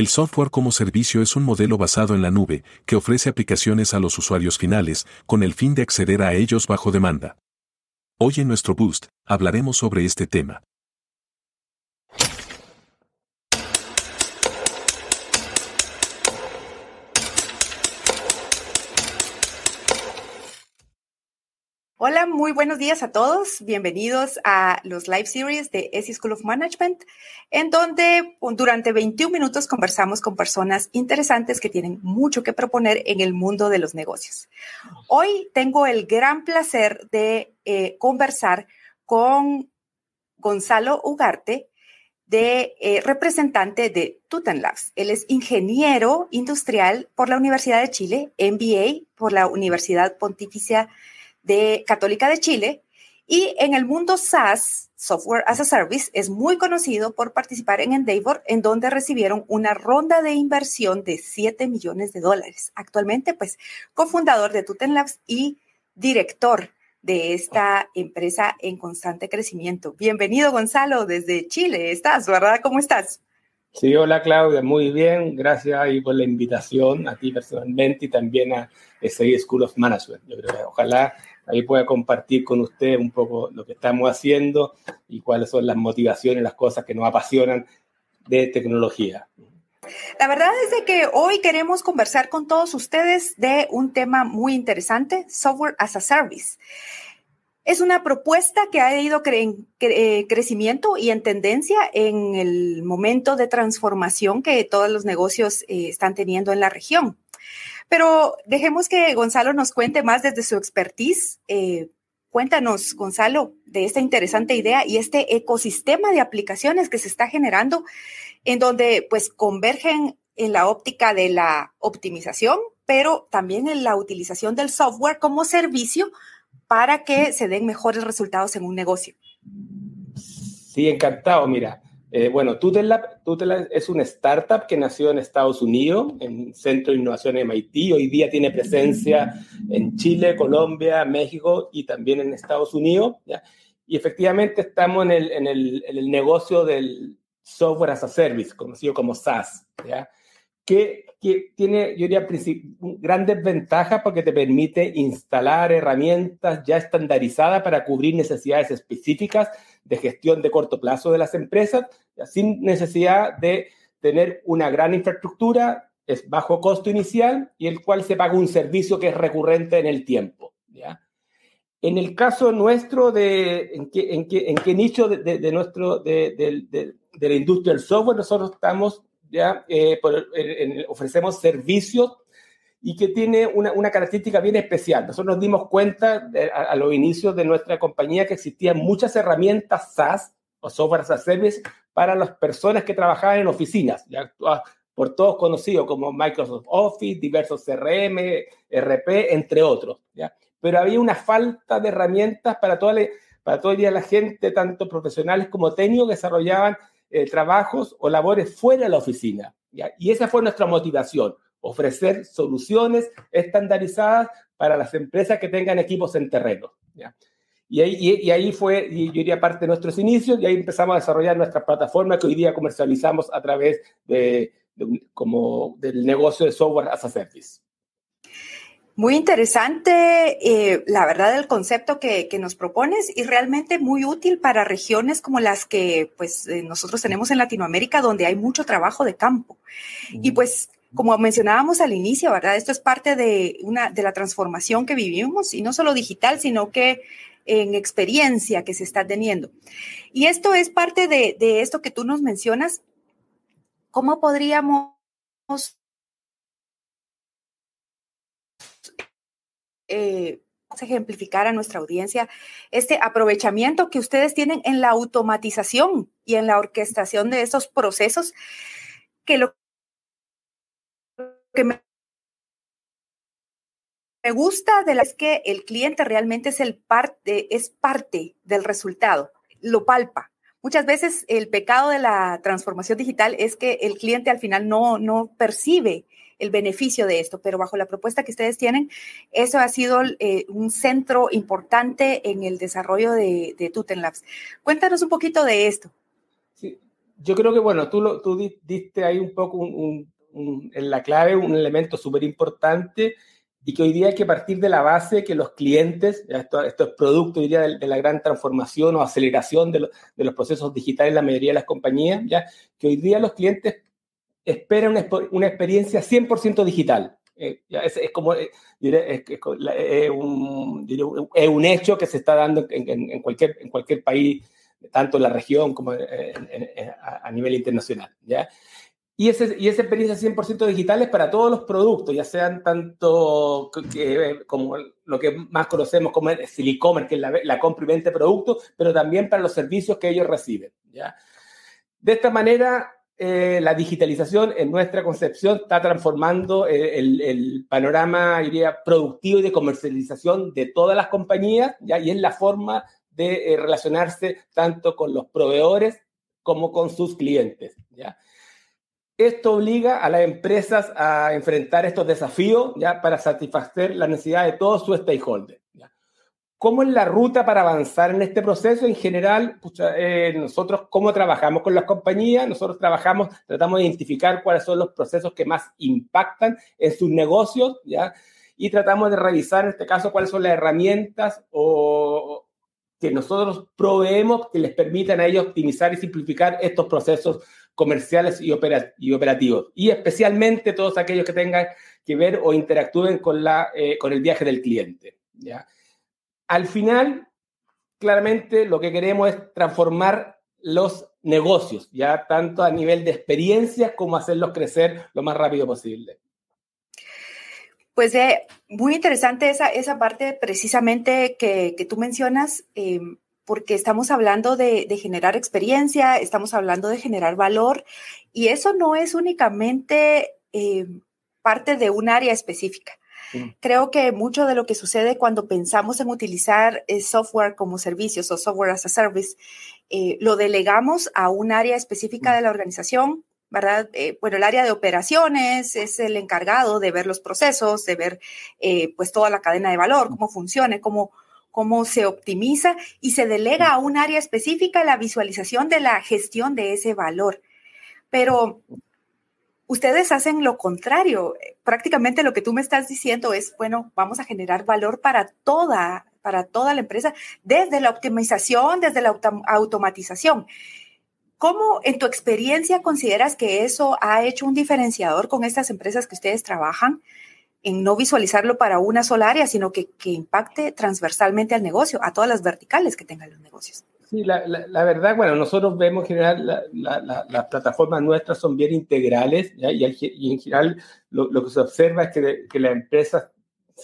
El software como servicio es un modelo basado en la nube que ofrece aplicaciones a los usuarios finales con el fin de acceder a ellos bajo demanda. Hoy en nuestro Boost hablaremos sobre este tema. Hola, muy buenos días a todos. Bienvenidos a los live series de ESI School of Management, en donde durante 21 minutos conversamos con personas interesantes que tienen mucho que proponer en el mundo de los negocios. Hoy tengo el gran placer de eh, conversar con Gonzalo Ugarte, de eh, representante de Tutan Labs. Él es ingeniero industrial por la Universidad de Chile, MBA por la Universidad Pontificia de Católica de Chile y en el mundo SaaS, Software as a Service, es muy conocido por participar en Endeavor, en donde recibieron una ronda de inversión de 7 millones de dólares. Actualmente, pues, cofundador de Tuten Labs y director de esta empresa en constante crecimiento. Bienvenido, Gonzalo, desde Chile. ¿Estás, verdad? ¿Cómo estás? Sí, hola Claudia, muy bien. Gracias ahí por la invitación a ti personalmente y también a SI School of Management. Yo creo que ojalá ahí pueda compartir con usted un poco lo que estamos haciendo y cuáles son las motivaciones, las cosas que nos apasionan de tecnología. La verdad es de que hoy queremos conversar con todos ustedes de un tema muy interesante, Software as a Service. Es una propuesta que ha ido en eh, crecimiento y en tendencia en el momento de transformación que todos los negocios eh, están teniendo en la región. Pero dejemos que Gonzalo nos cuente más desde su expertise. Eh, cuéntanos, Gonzalo, de esta interesante idea y este ecosistema de aplicaciones que se está generando en donde pues convergen en la óptica de la optimización, pero también en la utilización del software como servicio para que se den mejores resultados en un negocio. Sí, encantado. Mira, eh, bueno, Tutelab, es una startup que nació en Estados Unidos, en Centro de Innovación MIT. Hoy día tiene presencia en Chile, Colombia, México y también en Estados Unidos. Y efectivamente estamos en el, negocio del software as a service, conocido como SaaS. que, tiene, yo diría, grandes ventajas porque te permite instalar herramientas ya estandarizadas para cubrir necesidades específicas de gestión de corto plazo de las empresas, sin necesidad de tener una gran infraestructura, es bajo costo inicial y el cual se paga un servicio que es recurrente en el tiempo. ¿ya? En el caso nuestro, de, ¿en, qué, en, qué, en qué nicho de, de nuestro, de, de, la industria del software nosotros estamos ¿ya? Eh, ofrecemos servicios y que tiene una, una, característica bien especial. Nosotros nos dimos cuenta a, los inicios de nuestra compañía que existían muchas herramientas SaaS o software as a service para las personas que trabajaban en oficinas, ya por todos conocidos como Microsoft Office, diversos CRM, RP, entre otros. ¿ya? Pero había una falta de herramientas para toda la, para toda la gente, tanto profesionales como técnicos, que desarrollaban eh, trabajos o labores fuera de la oficina. Y esa fue nuestra motivación, ofrecer soluciones estandarizadas para las empresas que tengan equipos en terreno. Y, ahí, fue, y yo diría, parte de nuestros inicios, y ahí empezamos a desarrollar nuestra plataforma que hoy día comercializamos a través de, como del negocio de software as a service. Muy interesante, eh, la verdad, el concepto que, nos propones y realmente muy útil para regiones como las que pues eh, nosotros tenemos en Latinoamérica, donde hay mucho trabajo de campo. Y pues, como mencionábamos al inicio, ¿verdad? Esto es parte de, una, de la transformación que vivimos y no solo digital, sino que en experiencia que se está teniendo. Y esto es parte de, de esto que tú nos mencionas. ¿Cómo podríamos eh, ejemplificar a nuestra audiencia este aprovechamiento que ustedes tienen en la automatización y en la orquestación de estos procesos, que lo que me, gusta de la es que el cliente realmente es, el parte, es parte del resultado, lo palpa. Muchas veces el pecado de la transformación digital es que el cliente al final no, no percibe el beneficio de esto, pero bajo la propuesta que ustedes tienen, eso ha sido eh, un centro importante en el desarrollo de, de Tuten Labs. Cuéntanos un poquito de esto. Sí. yo creo que, bueno, tú, lo, tú diste ahí un poco en la clave un elemento súper importante y que hoy día hay que partir de la base que los clientes, esto, esto es producto hoy día de, la gran transformación o aceleración de, de, los procesos digitales en la mayoría de las compañías, ya que hoy día los clientes esperan una, una experiencia 100% digital. Eh, es, es, como, eh, es, es, un, es, un, hecho que se está dando en, en, en, cualquier, en cualquier país, tanto en la región como a nivel internacional. ¿ya? Y, ese, y esa experiencia 100% digital es para todos los productos, ya sean tanto que, como lo que más conocemos como el e-commerce, que es la, la, compra y venta de productos, pero también para los servicios que ellos reciben. ¿ya? De esta manera, eh, la digitalización en nuestra concepción está transformando eh, el, panorama diría, productivo y de comercialización de todas las compañías, ¿ya? y es la forma de eh, relacionarse tanto con los proveedores como con sus clientes. ¿ya? Esto obliga a las empresas a enfrentar estos desafíos ya para satisfacer la necesidad de todos sus stakeholders. ¿Cómo es la ruta para avanzar en este proceso? En general, pucha, eh, nosotros, ¿cómo trabajamos con las compañías? Nosotros trabajamos, tratamos de identificar cuáles son los procesos que más impactan en sus negocios, ¿ya? Y tratamos de revisar, en este caso, cuáles son las herramientas o, que nosotros proveemos que les permitan a ellos optimizar y simplificar estos procesos comerciales y, y operativos. Y especialmente todos aquellos que tengan que ver o interactúen con, la, eh, con el viaje del cliente. ¿ya? Al final, claramente lo que queremos es transformar los negocios, ya tanto a nivel de experiencias como hacerlos crecer lo más rápido posible. Pues eh, muy interesante esa, esa parte precisamente que, que tú mencionas. Eh, porque estamos hablando de, generar experiencia, estamos hablando de generar valor y eso no es únicamente eh, parte de un área específica. Creo que mucho de lo que sucede cuando pensamos en utilizar eh, software como servicios o software as a service, eh, lo delegamos a un área específica de la organización, ¿verdad? bueno, el área de operaciones es el encargado de ver los procesos, de ver pues toda la cadena de valor, cómo funciona, cómo, cómo se optimiza y se delega a un área específica la visualización de la gestión de ese valor. Pero ustedes hacen lo contrario. Prácticamente lo que tú me estás diciendo es, bueno, vamos a generar valor para toda, para toda la empresa, desde la optimización, desde la automatización. ¿Cómo en tu experiencia consideras que eso ha hecho un diferenciador con estas empresas que ustedes trabajan? en no visualizarlo para una sola área, sino que, que impacte transversalmente al negocio, a todas las verticales que tengan los negocios. Sí, la, la, verdad, bueno, nosotros vemos en general las plataformas nuestras son bien integrales ¿ya? Y, y, en general lo, lo, que se observa es que, que las empresas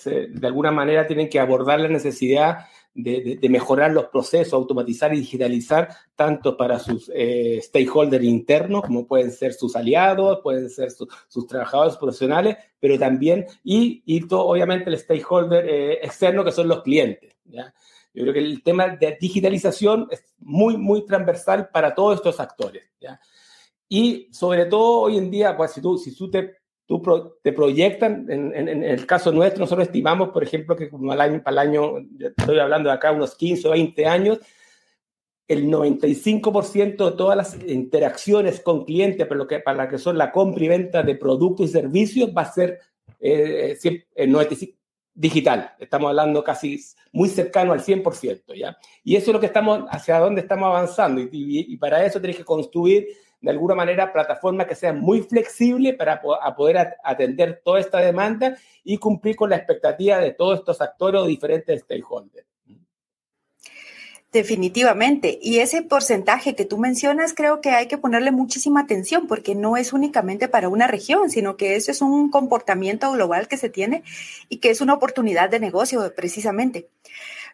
de alguna manera tienen que abordar la necesidad de, de, mejorar los procesos, automatizar y digitalizar, tanto para sus eh, stakeholders internos, como pueden ser sus aliados, pueden ser su, sus trabajadores profesionales, pero también, y, y todo, obviamente el stakeholder eh, externo, que son los clientes. ¿ya? Yo creo que el tema de digitalización es muy, muy transversal para todos estos actores. ¿ya? Y sobre todo hoy en día, pues si tú, si tú te tú te proyectan, en, en, en, el caso nuestro, nosotros estimamos, por ejemplo, que como al año, para el año, estoy hablando de acá, unos 15 o 20 años, el 95% de todas las interacciones con clientes para lo que, para que son la compra y venta de productos y servicios va a ser eh, eh digital. Estamos hablando casi muy cercano al 100%, ¿ya? Y eso es lo que estamos, hacia dónde estamos avanzando. Y, para eso tienes que construir de alguna manera plataformas que sean muy flexibles para poder atender toda esta demanda y cumplir con la expectativa de todos estos actores o diferentes stakeholders. Definitivamente. Y ese porcentaje que tú mencionas, creo que hay que ponerle muchísima atención porque no es únicamente para una región, sino que eso es un comportamiento global que se tiene y que es una oportunidad de negocio precisamente.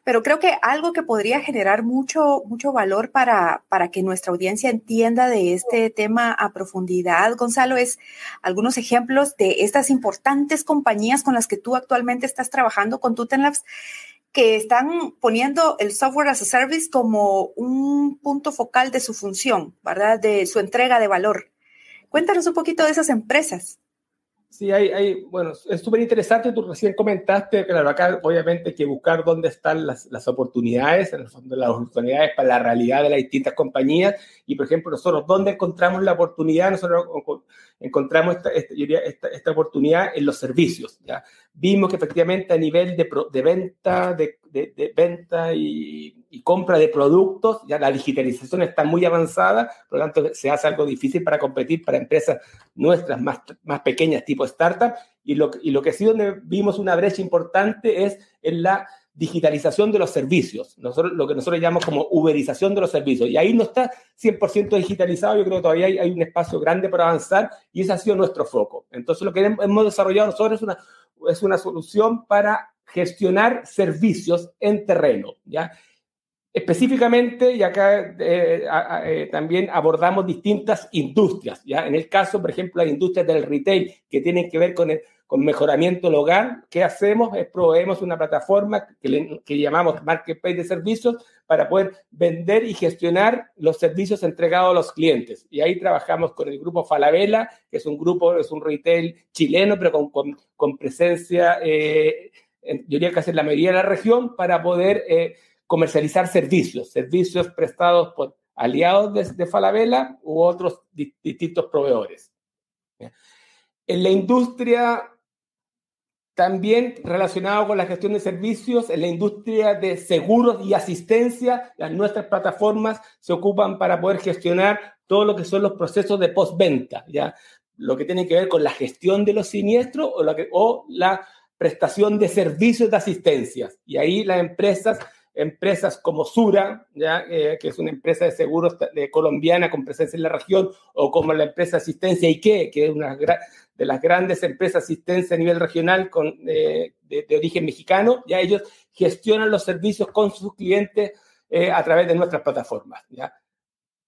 Pero creo que algo que podría generar mucho, mucho valor para, para que nuestra audiencia entienda de este tema a profundidad, Gonzalo, es algunos ejemplos de estas importantes compañías con las que tú actualmente estás trabajando con Tutenlabs que están poniendo el software as a service como un punto focal de su función, ¿verdad? De su entrega de valor. Cuéntanos un poquito de esas empresas. Sí, hay, hay bueno, es súper interesante. Tú recién comentaste, claro, acá obviamente hay que buscar dónde están las, las, oportunidades, en el fondo las oportunidades para la realidad de las distintas compañías. Y, por ejemplo, nosotros, ¿dónde encontramos la oportunidad? Nosotros encontramos esta, esta, esta, oportunidad en los servicios. ¿ya? Vimos que efectivamente a nivel de, de venta, de, de, de venta y, y, compra de productos, ya la digitalización está muy avanzada, por lo tanto se hace algo difícil para competir para empresas nuestras más, más pequeñas tipo startup. Y lo, y lo que sí donde vimos una brecha importante es en la digitalización de los servicios, nosotros, lo que nosotros llamamos como uberización de los servicios. Y ahí no está 100% digitalizado, yo creo que todavía hay, un espacio grande para avanzar y ese ha sido nuestro foco. Entonces lo que hemos desarrollado nosotros es una, es una solución para gestionar servicios en terreno, ¿ya? Específicamente, y acá eh, eh, también abordamos distintas industrias, ¿ya? En el caso, por ejemplo, las industrias del retail que tienen que ver con el, con mejoramiento del hogar, ¿qué hacemos? Es proveemos una plataforma que, le, que llamamos Marketplace de Servicios para poder vender y gestionar los servicios entregados a los clientes. Y ahí trabajamos con el grupo Falabella, que es un grupo, es un retail chileno, pero con, con, con presencia, eh, yo diría casi en la mayoría de la región, para poder eh, comercializar servicios, servicios prestados por aliados de, de Falabella u otros di, distintos proveedores. En la industria también relacionado con la gestión de servicios, en la industria de seguros y asistencia, las nuestras plataformas se ocupan para poder gestionar todo lo que son los procesos de postventa, ¿ya? Lo que tiene que ver con la gestión de los siniestros o la, o la prestación de servicios de asistencia. Y ahí las empresas empresas como Sura, ¿ya? Eh, que es una empresa de seguros de colombiana con presencia en la región, o como la empresa Asistencia IKE, que es una de las grandes empresas de asistencia a nivel regional con, eh, de, de, origen mexicano, ya ellos gestionan los servicios con sus clientes eh, a través de nuestras plataformas. ¿ya?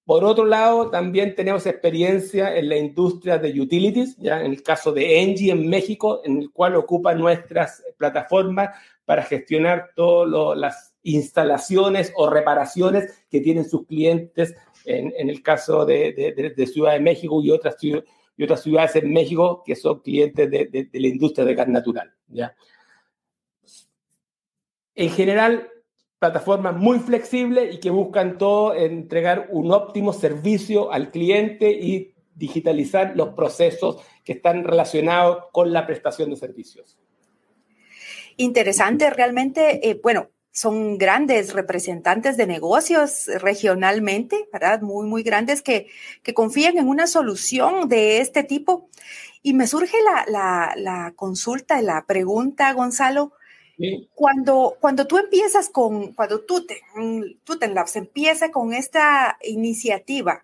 Por otro lado, también tenemos experiencia en la industria de utilities, ya en el caso de Engie en México, en el cual ocupan nuestras plataformas para gestionar todas las instalaciones o reparaciones que tienen sus clientes en, el caso de, Ciudad de México y otras, y otras ciudades en México que son clientes de, de la industria de gas natural. ¿ya? En general, plataformas muy flexibles y que buscan todo entregar un óptimo servicio al cliente y digitalizar los procesos que están relacionados con la prestación de servicios. Interesante, realmente, eh, bueno, son grandes representantes de negocios regionalmente, ¿verdad? Muy, muy grandes que, que confían en una solución de este tipo. Y me surge la, la, la consulta, la pregunta, Gonzalo. Sí. Cuando, cuando tú empiezas con, cuando tú, te, tú te empieza con esta iniciativa,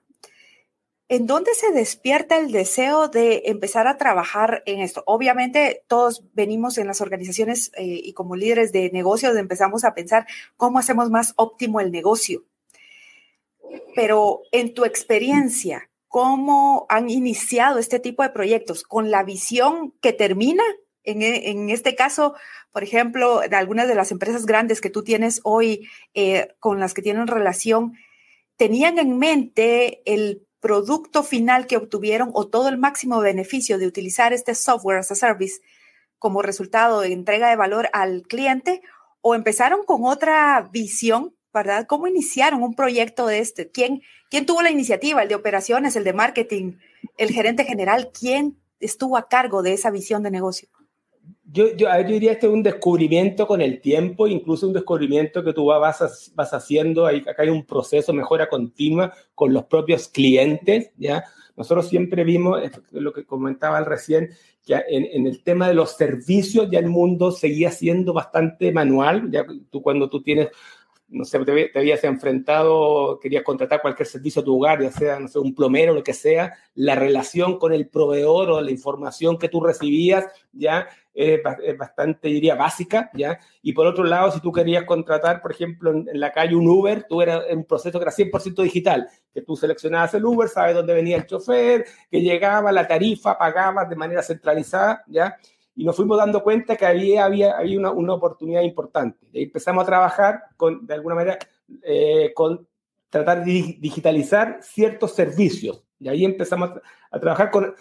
¿En dónde se despierta el deseo de empezar a trabajar en esto? Obviamente todos venimos en las organizaciones eh, y como líderes de negocios empezamos a pensar cómo hacemos más óptimo el negocio. Pero en tu experiencia, ¿cómo han iniciado este tipo de proyectos? ¿Con la visión que termina? En, en este caso, por ejemplo, de algunas de las empresas grandes que tú tienes hoy eh, con las que tienen relación, tenían en mente el producto final que obtuvieron o todo el máximo beneficio de utilizar este software as a service como resultado de entrega de valor al cliente o empezaron con otra visión, ¿verdad? ¿Cómo iniciaron un proyecto de este? ¿Quién, quién tuvo la iniciativa? ¿El de operaciones, el de marketing, el gerente general? ¿Quién estuvo a cargo de esa visión de negocio? Yo, yo, yo diría este es un descubrimiento con el tiempo, incluso un descubrimiento que tú vas, vas haciendo, hay, acá hay un proceso, mejora continua con los propios clientes, ¿ya? Nosotros siempre vimos, lo que comentaba recién, que en, en, el tema de los servicios ya el mundo seguía siendo bastante manual, ya tú cuando tú tienes no sé, te, te, habías enfrentado, querías contratar cualquier servicio a tu hogar, ya sea, no sé, un plomero, lo que sea, la relación con el proveedor o la información que tú recibías, ya es, es bastante, diría, básica, ya. Y por otro lado, si tú querías contratar, por ejemplo, en, en la calle un Uber, tú eras un proceso que era 100% digital, que tú seleccionabas el Uber, sabes dónde venía el chofer, que llegaba, la tarifa, pagabas de manera centralizada, ya y nos fuimos dando cuenta que había, había, había una, una oportunidad importante. Y empezamos a trabajar con, de alguna manera, eh, con tratar de digitalizar ciertos servicios. Y ahí empezamos a, a, trabajar con,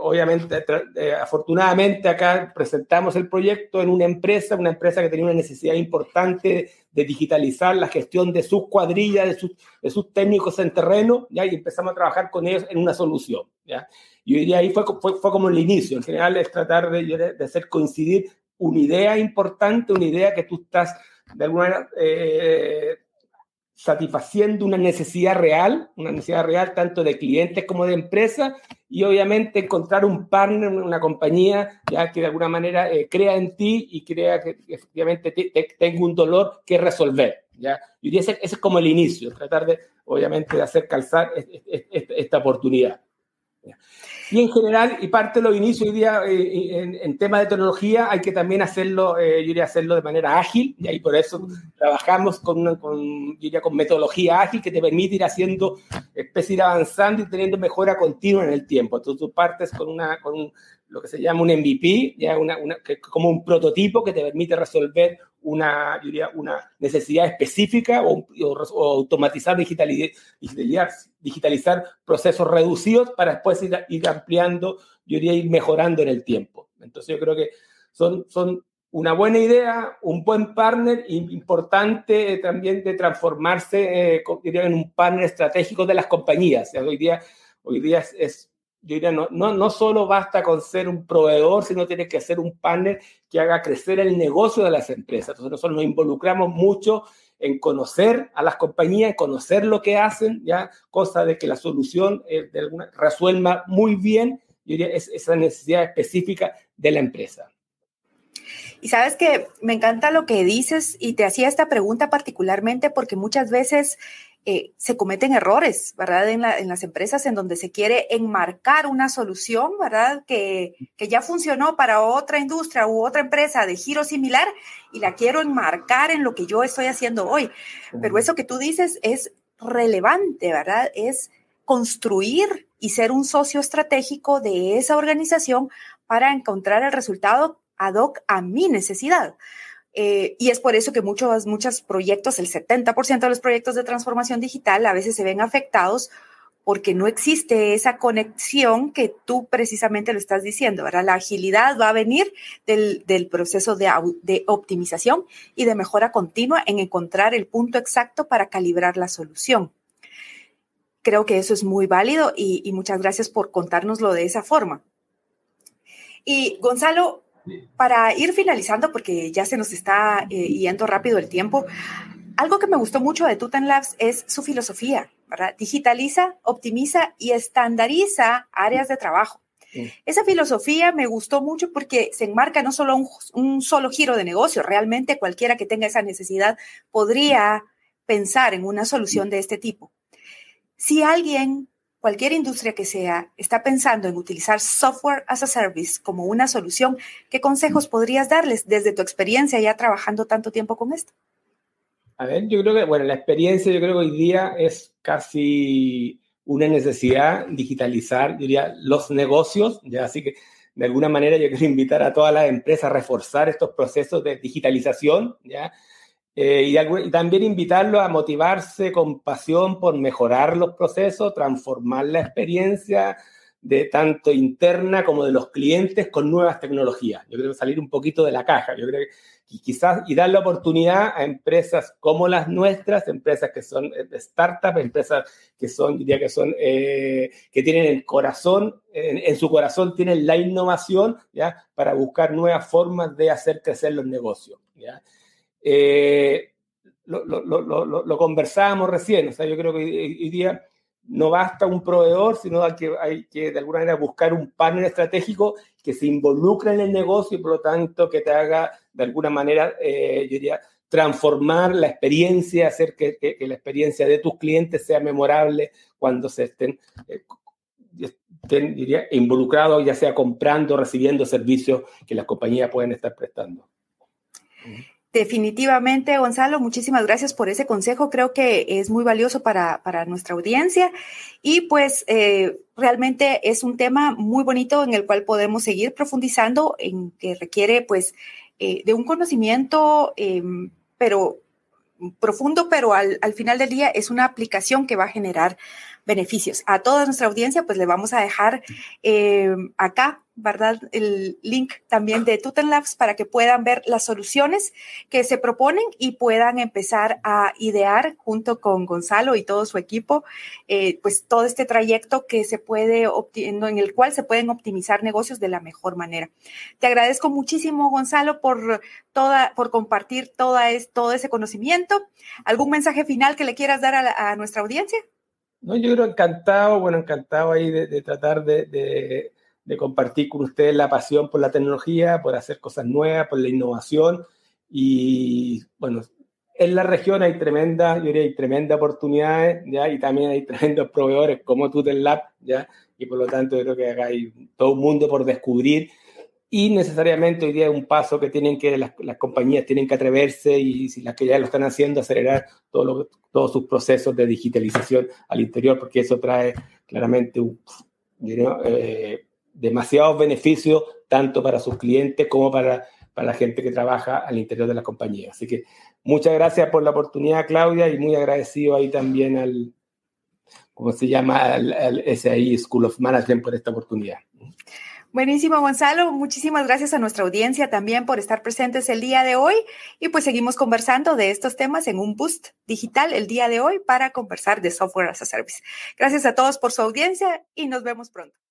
obviamente, eh, afortunadamente acá presentamos el proyecto en una empresa, una empresa que tenía una necesidad importante de digitalizar la gestión de sus cuadrillas, de sus, de sus técnicos en terreno, ¿ya? y empezamos a trabajar con ellos en una solución. ¿ya? Y ahí fue, fue, fue, como el inicio. En general es tratar de, de, hacer coincidir una idea importante, una idea que tú estás de alguna manera eh, satisfaciendo una necesidad real, una necesidad real tanto de clientes como de empresas, y obviamente encontrar un partner, una compañía ya que de alguna manera eh, crea en ti y crea que efectivamente tenga un dolor que resolver. ¿ya? Y ese, ese, es como el inicio, tratar de, obviamente, de hacer calzar esta oportunidad. Y en general, y parte de los inicios hoy eh, en, en temas de tecnología, hay que también hacerlo, eh, yo diría, hacerlo de manera ágil, y ahí por eso trabajamos con, con, diría, con metodología ágil que te permite ir haciendo, especie de avanzando y teniendo mejora continua en el tiempo. Entonces tú partes con, una, lo que se llama un MVP, ya una, una, que, como un prototipo que te permite resolver una, yo diría, una necesidad específica o, o, automatizar, digitalizar, digitalizar, procesos reducidos para después ir, ir, ampliando, yo diría, ir mejorando en el tiempo. Entonces yo creo que son, son una buena idea, un buen partner importante también de transformarse, eh, diría, en un partner estratégico de las compañías. O sea, hoy día, hoy día es, es yo diría, no, no, no solo basta con ser un proveedor, sino tiene que ser un partner que haga crecer el negocio de las empresas. Entonces nosotros nos involucramos mucho en conocer a las compañías, en conocer lo que hacen, ya, cosa de que la solución eh, de alguna, resuelva muy bien, yo diría, es, esa necesidad específica de la empresa. Y sabes que me encanta lo que dices y te hacía esta pregunta particularmente porque muchas veces eh, se cometen errores, ¿verdad? En, la, en, las empresas en donde se quiere enmarcar una solución, ¿verdad? Que, que, ya funcionó para otra industria u otra empresa de giro similar y la quiero enmarcar en lo que yo estoy haciendo hoy. Pero eso que tú dices es relevante, ¿verdad? Es construir y ser un socio estratégico de esa organización para encontrar el resultado ad hoc a mi necesidad. Eh, y es por eso que muchos, muchos proyectos, el 70% de los proyectos de transformación digital a veces se ven afectados porque no existe esa conexión que tú precisamente lo estás diciendo, ¿verdad? La agilidad va a venir del, del proceso de, de, optimización y de mejora continua en encontrar el punto exacto para calibrar la solución. Creo que eso es muy válido y, y muchas gracias por contárnoslo de esa forma. Y Gonzalo, para ir finalizando, porque ya se nos está eh, yendo rápido el tiempo, algo que me gustó mucho de Tutan Labs es su filosofía, ¿verdad? Digitaliza, optimiza y estandariza áreas de trabajo. Sí. Esa filosofía me gustó mucho porque se enmarca no solo un, un solo giro de negocio, realmente cualquiera que tenga esa necesidad podría pensar en una solución de este tipo. Si alguien cualquier industria que sea está pensando en utilizar software as a service como una solución, ¿qué consejos podrías darles desde tu experiencia ya trabajando tanto tiempo con esto? A ver, yo creo que, bueno, la experiencia yo creo que hoy día es casi una necesidad digitalizar, diría, los negocios, ya así que de alguna manera yo quiero invitar a todas las empresas a reforzar estos procesos de digitalización, ya, eh, y, y, también invitarlo a motivarse con pasión por mejorar los procesos, transformar la experiencia de tanto interna como de los clientes con nuevas tecnologías. Yo creo que salir un poquito de la caja. Yo creo que quizás y dar la oportunidad a empresas como las nuestras, empresas que son eh, startups, empresas que son, diría que son, eh, que tienen el corazón, en, en, su corazón tienen la innovación, ¿ya? Para buscar nuevas formas de hacer crecer los negocios, ¿ya? Eh, lo, lo, conversábamos recién, o sea, yo creo que hoy no basta un proveedor, sino que, hay que de alguna manera buscar un partner estratégico que se involucre en el negocio y por lo tanto que te haga de alguna manera, eh, yo diría, transformar la experiencia, hacer que, la experiencia de tus clientes sea memorable cuando se estén, eh, involucrados, ya sea comprando, recibiendo servicios que las compañías pueden estar prestando. Definitivamente, Gonzalo, muchísimas gracias por ese consejo. Creo que es muy valioso para, para nuestra audiencia y pues eh, realmente es un tema muy bonito en el cual podemos seguir profundizando, en que requiere pues eh, de un conocimiento, eh, pero profundo, pero al, al, final del día es una aplicación que va a generar beneficios. A toda nuestra audiencia, pues le vamos a dejar eh, acá, ¿verdad? El link también de Tutan Labs para que puedan ver las soluciones que se proponen y puedan empezar a idear junto con Gonzalo y todo su equipo, eh, pues todo este trayecto que se puede, en el cual se pueden optimizar negocios de la mejor manera. Te agradezco muchísimo, Gonzalo, por toda, por compartir toda es, todo ese conocimiento. ¿Algún mensaje final que le quieras dar a, nuestra audiencia? No, yo creo encantado, bueno, encantado ahí de, tratar de, de, compartir con ustedes la pasión por la tecnología, por hacer cosas nuevas, por la innovación. Y bueno, en la región hay tremenda, yo diría, hay tremenda oportunidades, ¿ya? Y también hay tremendos proveedores como Tutel Lab, ¿ya? Y por lo tanto, yo creo que acá hay todo un mundo por descubrir y necesariamente hoy día es un paso que tienen que las, las, compañías tienen que atreverse y si las que ya lo están haciendo acelerar todo lo, todos sus procesos de digitalización al interior porque eso trae claramente un, eh, demasiados beneficios tanto para sus clientes como para, para la gente que trabaja al interior de la compañía. Así que muchas gracias por la oportunidad, Claudia, y muy agradecido ahí también al, ¿cómo se llama? Al, al SAI School of Management por esta oportunidad. Buenísimo, Gonzalo. Muchísimas gracias a nuestra audiencia también por estar presentes el día de hoy. Y pues seguimos conversando de estos temas en un boost digital el día de hoy para conversar de software as a service. Gracias a todos por su audiencia y nos vemos pronto.